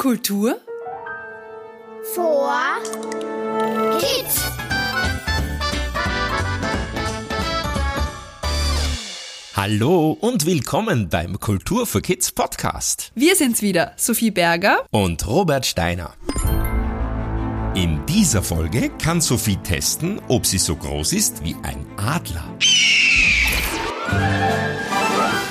Kultur vor Kids. Hallo und willkommen beim Kultur für Kids Podcast. Wir sind's wieder, Sophie Berger. Und Robert Steiner. In dieser Folge kann Sophie testen, ob sie so groß ist wie ein Adler.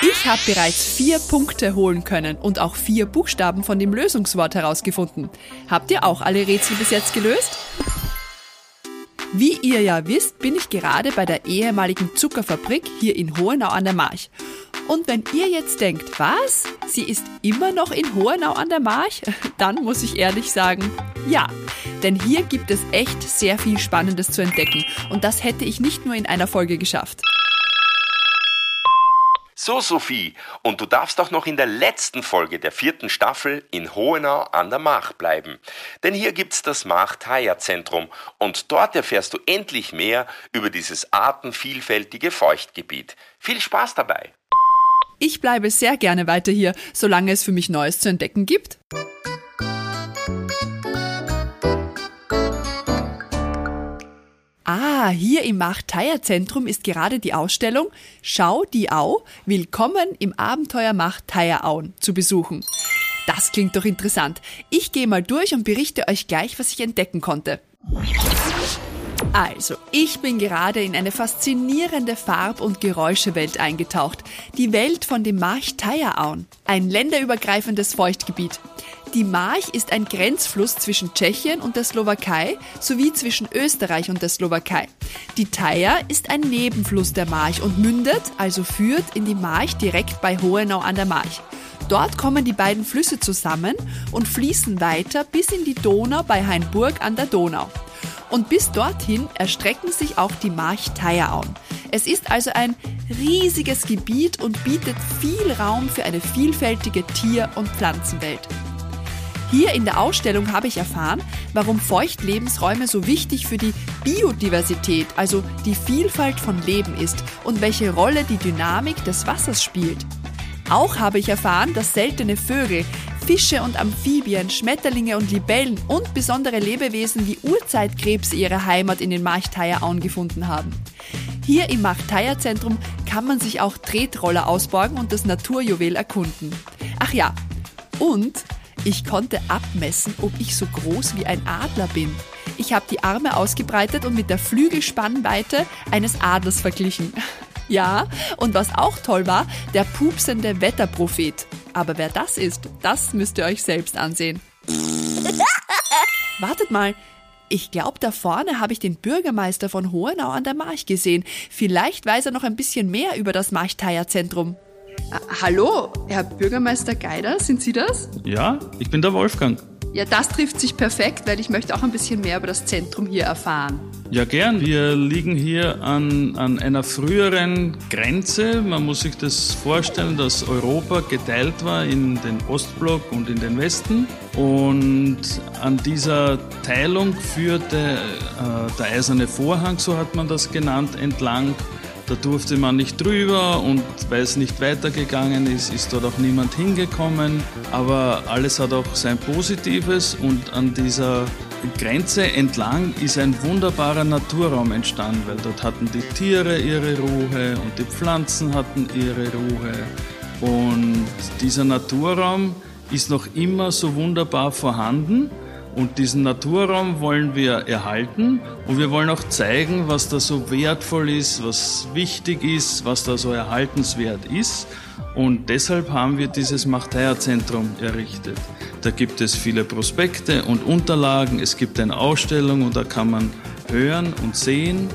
Ich habe bereits vier Punkte holen können und auch vier Buchstaben von dem Lösungswort herausgefunden. Habt ihr auch alle Rätsel bis jetzt gelöst? Wie ihr ja wisst, bin ich gerade bei der ehemaligen Zuckerfabrik hier in Hohenau an der March. Und wenn ihr jetzt denkt, was? Sie ist immer noch in Hohenau an der March? Dann muss ich ehrlich sagen, ja. Denn hier gibt es echt sehr viel Spannendes zu entdecken. Und das hätte ich nicht nur in einer Folge geschafft. So, Sophie, und du darfst auch noch in der letzten Folge der vierten Staffel in Hohenau an der Mach bleiben. Denn hier gibt's das Mach-Thaya-Zentrum und dort erfährst du endlich mehr über dieses artenvielfältige Feuchtgebiet. Viel Spaß dabei! Ich bleibe sehr gerne weiter hier, solange es für mich Neues zu entdecken gibt. Hier im Machteier-Zentrum ist gerade die Ausstellung Schau die Au, Willkommen im Abenteuer Machteier-Auen zu besuchen. Das klingt doch interessant. Ich gehe mal durch und berichte euch gleich, was ich entdecken konnte. Also, ich bin gerade in eine faszinierende Farb- und Geräuschewelt eingetaucht. Die Welt von dem March Teierauen. Ein länderübergreifendes Feuchtgebiet. Die March ist ein Grenzfluss zwischen Tschechien und der Slowakei sowie zwischen Österreich und der Slowakei. Die Theier ist ein Nebenfluss der March und mündet, also führt in die March direkt bei Hohenau an der March. Dort kommen die beiden Flüsse zusammen und fließen weiter bis in die Donau bei Hainburg an der Donau. Und bis dorthin erstrecken sich auch die March-Theierauen. Es ist also ein riesiges Gebiet und bietet viel Raum für eine vielfältige Tier- und Pflanzenwelt. Hier in der Ausstellung habe ich erfahren, warum Feuchtlebensräume so wichtig für die Biodiversität, also die Vielfalt von Leben ist und welche Rolle die Dynamik des Wassers spielt. Auch habe ich erfahren, dass seltene Vögel, Fische und Amphibien, Schmetterlinge und Libellen und besondere Lebewesen wie Urzeitkrebse ihre Heimat in den Marchteierauen gefunden haben. Hier im Marchteier-Zentrum kann man sich auch Tretroller ausborgen und das Naturjuwel erkunden. Ach ja, und ich konnte abmessen, ob ich so groß wie ein Adler bin. Ich habe die Arme ausgebreitet und mit der Flügelspannweite eines Adlers verglichen. Ja, und was auch toll war, der pupsende Wetterprophet. Aber wer das ist, das müsst ihr euch selbst ansehen. Wartet mal, ich glaube, da vorne habe ich den Bürgermeister von Hohenau an der March gesehen. Vielleicht weiß er noch ein bisschen mehr über das Marchteier-Zentrum. Äh, hallo, Herr Bürgermeister Geider, sind Sie das? Ja, ich bin der Wolfgang. Ja, das trifft sich perfekt, weil ich möchte auch ein bisschen mehr über das Zentrum hier erfahren. Ja, gern. Wir liegen hier an, an einer früheren Grenze. Man muss sich das vorstellen, dass Europa geteilt war in den Ostblock und in den Westen. Und an dieser Teilung führte äh, der eiserne Vorhang, so hat man das genannt, entlang. Da durfte man nicht drüber und weil es nicht weitergegangen ist, ist dort auch niemand hingekommen. Aber alles hat auch sein Positives und an dieser Grenze entlang ist ein wunderbarer Naturraum entstanden, weil dort hatten die Tiere ihre Ruhe und die Pflanzen hatten ihre Ruhe. Und dieser Naturraum ist noch immer so wunderbar vorhanden. Und diesen Naturraum wollen wir erhalten und wir wollen auch zeigen, was da so wertvoll ist, was wichtig ist, was da so erhaltenswert ist. Und deshalb haben wir dieses Machteierzentrum errichtet. Da gibt es viele Prospekte und Unterlagen, es gibt eine Ausstellung und da kann man hören und sehen,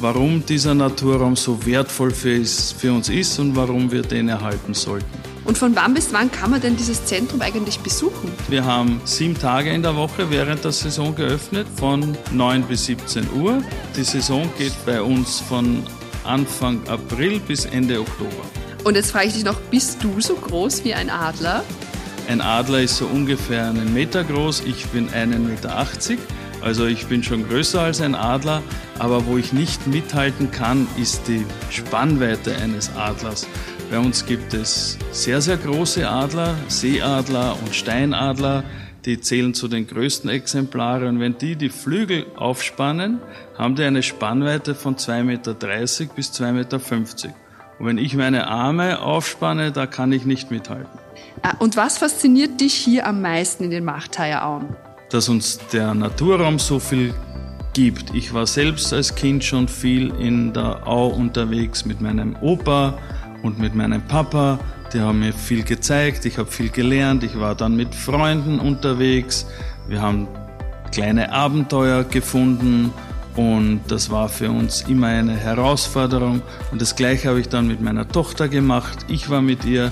warum dieser Naturraum so wertvoll für uns ist und warum wir den erhalten sollten. Und von wann bis wann kann man denn dieses Zentrum eigentlich besuchen? Wir haben sieben Tage in der Woche während der Saison geöffnet, von 9 bis 17 Uhr. Die Saison geht bei uns von Anfang April bis Ende Oktober. Und jetzt frage ich dich noch, bist du so groß wie ein Adler? Ein Adler ist so ungefähr einen Meter groß, ich bin 1,80 Meter. Also ich bin schon größer als ein Adler, aber wo ich nicht mithalten kann, ist die Spannweite eines Adlers. Bei uns gibt es sehr, sehr große Adler, Seeadler und Steinadler. Die zählen zu den größten Exemplaren. Und wenn die die Flügel aufspannen, haben die eine Spannweite von 2,30 Meter bis 2,50 Meter. Und wenn ich meine Arme aufspanne, da kann ich nicht mithalten. Ah, und was fasziniert dich hier am meisten in den Machtayer Dass uns der Naturraum so viel gibt. Ich war selbst als Kind schon viel in der Au unterwegs mit meinem Opa und mit meinem Papa. Die haben mir viel gezeigt, ich habe viel gelernt, ich war dann mit Freunden unterwegs. Wir haben kleine Abenteuer gefunden und das war für uns immer eine Herausforderung. Und das gleiche habe ich dann mit meiner Tochter gemacht. Ich war mit ihr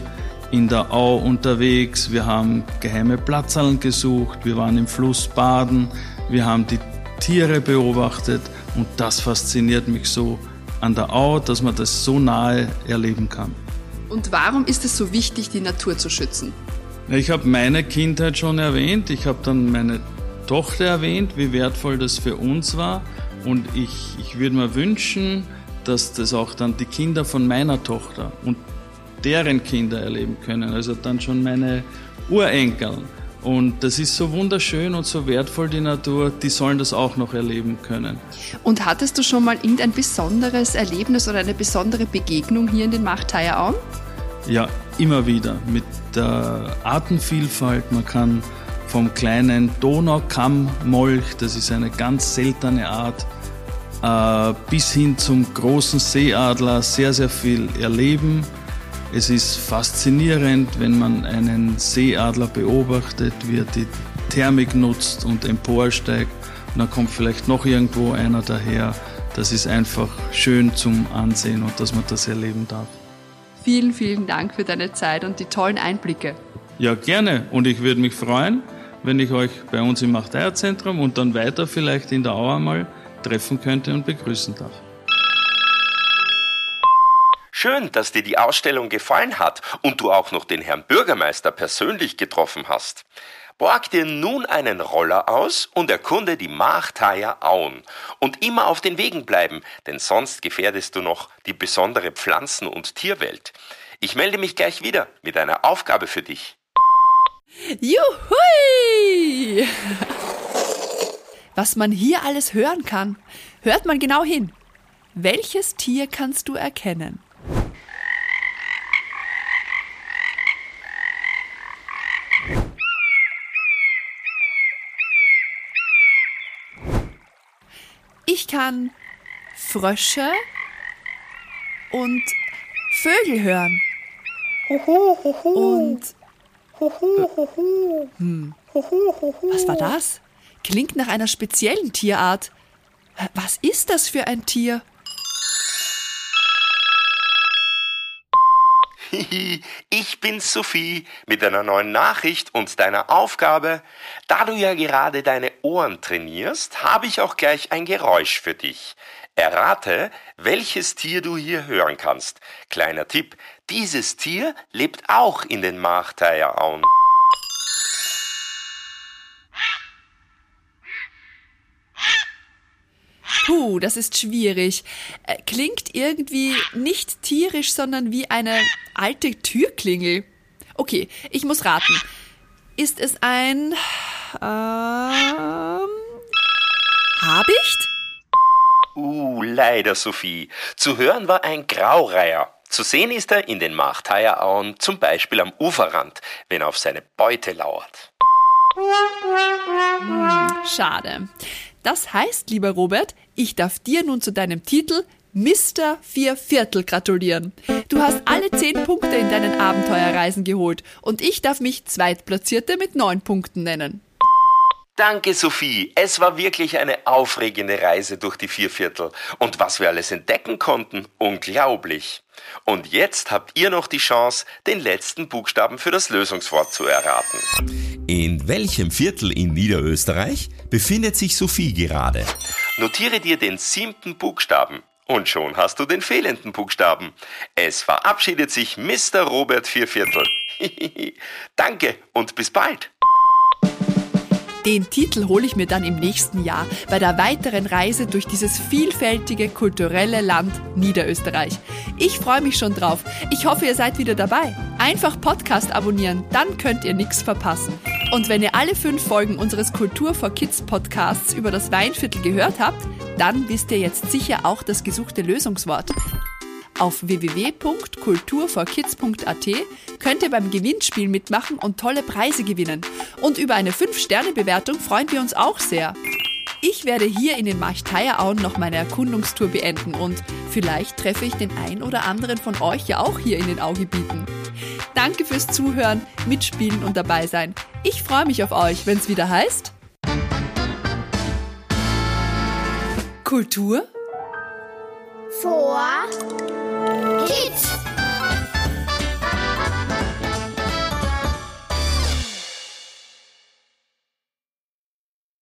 in der Au unterwegs, wir haben geheime Platzhallen gesucht, wir waren im Fluss baden, wir haben die Tiere beobachtet und das fasziniert mich so an der Au, dass man das so nahe erleben kann. Und warum ist es so wichtig, die Natur zu schützen? Ich habe meine Kindheit schon erwähnt, ich habe dann meine Tochter erwähnt, wie wertvoll das für uns war. Und ich, ich würde mir wünschen, dass das auch dann die Kinder von meiner Tochter und deren Kinder erleben können. Also dann schon meine Urenkel. Und das ist so wunderschön und so wertvoll, die Natur, die sollen das auch noch erleben können. Und hattest du schon mal irgendein besonderes Erlebnis oder eine besondere Begegnung hier in den Machtayer Ja, immer wieder. Mit der Artenvielfalt. Man kann vom kleinen Donaukammmolch, das ist eine ganz seltene Art, äh, bis hin zum großen Seeadler sehr, sehr viel erleben. Es ist faszinierend, wenn man einen Seeadler beobachtet, wie er die Thermik nutzt und emporsteigt. Und dann kommt vielleicht noch irgendwo einer daher. Das ist einfach schön zum Ansehen und dass man das erleben darf. Vielen, vielen Dank für deine Zeit und die tollen Einblicke. Ja, gerne. Und ich würde mich freuen, wenn ich euch bei uns im Machteierzentrum und dann weiter vielleicht in der Auer mal treffen könnte und begrüßen darf. Schön, dass dir die Ausstellung gefallen hat und du auch noch den Herrn Bürgermeister persönlich getroffen hast. Borg dir nun einen Roller aus und erkunde die Machthayer Auen. Und immer auf den Wegen bleiben, denn sonst gefährdest du noch die besondere Pflanzen- und Tierwelt. Ich melde mich gleich wieder mit einer Aufgabe für dich. Juhui! Was man hier alles hören kann, hört man genau hin. Welches Tier kannst du erkennen? Kann Frösche und Vögel hören. Und hm. Was war das? Klingt nach einer speziellen Tierart. Was ist das für ein Tier? Ich bin's Sophie mit einer neuen Nachricht und deiner Aufgabe. Da du ja gerade deine Ohren trainierst, habe ich auch gleich ein Geräusch für dich. Errate, welches Tier du hier hören kannst. Kleiner Tipp, dieses Tier lebt auch in den Markteierauen. Puh, das ist schwierig. Äh, klingt irgendwie nicht tierisch, sondern wie eine alte Türklingel. Okay, ich muss raten. Ist es ein ähm, Habicht? Uh, leider, Sophie. Zu hören war ein Graureiher. Zu sehen ist er in den Markteierauen, zum Beispiel am Uferrand, wenn er auf seine Beute lauert. Schade. Das heißt, lieber Robert, ich darf dir nun zu deinem Titel Mr. Vier Viertel gratulieren. Du hast alle zehn Punkte in deinen Abenteuerreisen geholt und ich darf mich Zweitplatzierte mit neun Punkten nennen. Danke, Sophie. Es war wirklich eine aufregende Reise durch die Vierviertel. Und was wir alles entdecken konnten, unglaublich. Und jetzt habt ihr noch die Chance, den letzten Buchstaben für das Lösungswort zu erraten. In welchem Viertel in Niederösterreich befindet sich Sophie gerade? Notiere dir den siebten Buchstaben. Und schon hast du den fehlenden Buchstaben. Es verabschiedet sich Mr. Robert Vierviertel. Danke und bis bald. Den Titel hole ich mir dann im nächsten Jahr bei der weiteren Reise durch dieses vielfältige kulturelle Land Niederösterreich. Ich freue mich schon drauf. Ich hoffe, ihr seid wieder dabei. Einfach Podcast abonnieren, dann könnt ihr nichts verpassen. Und wenn ihr alle fünf Folgen unseres Kultur for Kids Podcasts über das Weinviertel gehört habt, dann wisst ihr jetzt sicher auch das gesuchte Lösungswort. Auf www.kulturforkids.at könnt ihr beim Gewinnspiel mitmachen und tolle Preise gewinnen. Und über eine 5-Sterne-Bewertung freuen wir uns auch sehr. Ich werde hier in den Marchteierauen noch meine Erkundungstour beenden und vielleicht treffe ich den ein oder anderen von euch ja auch hier in den Augebieten. Danke fürs Zuhören, Mitspielen und dabei sein. Ich freue mich auf euch, wenn es wieder heißt Kultur vor Kids.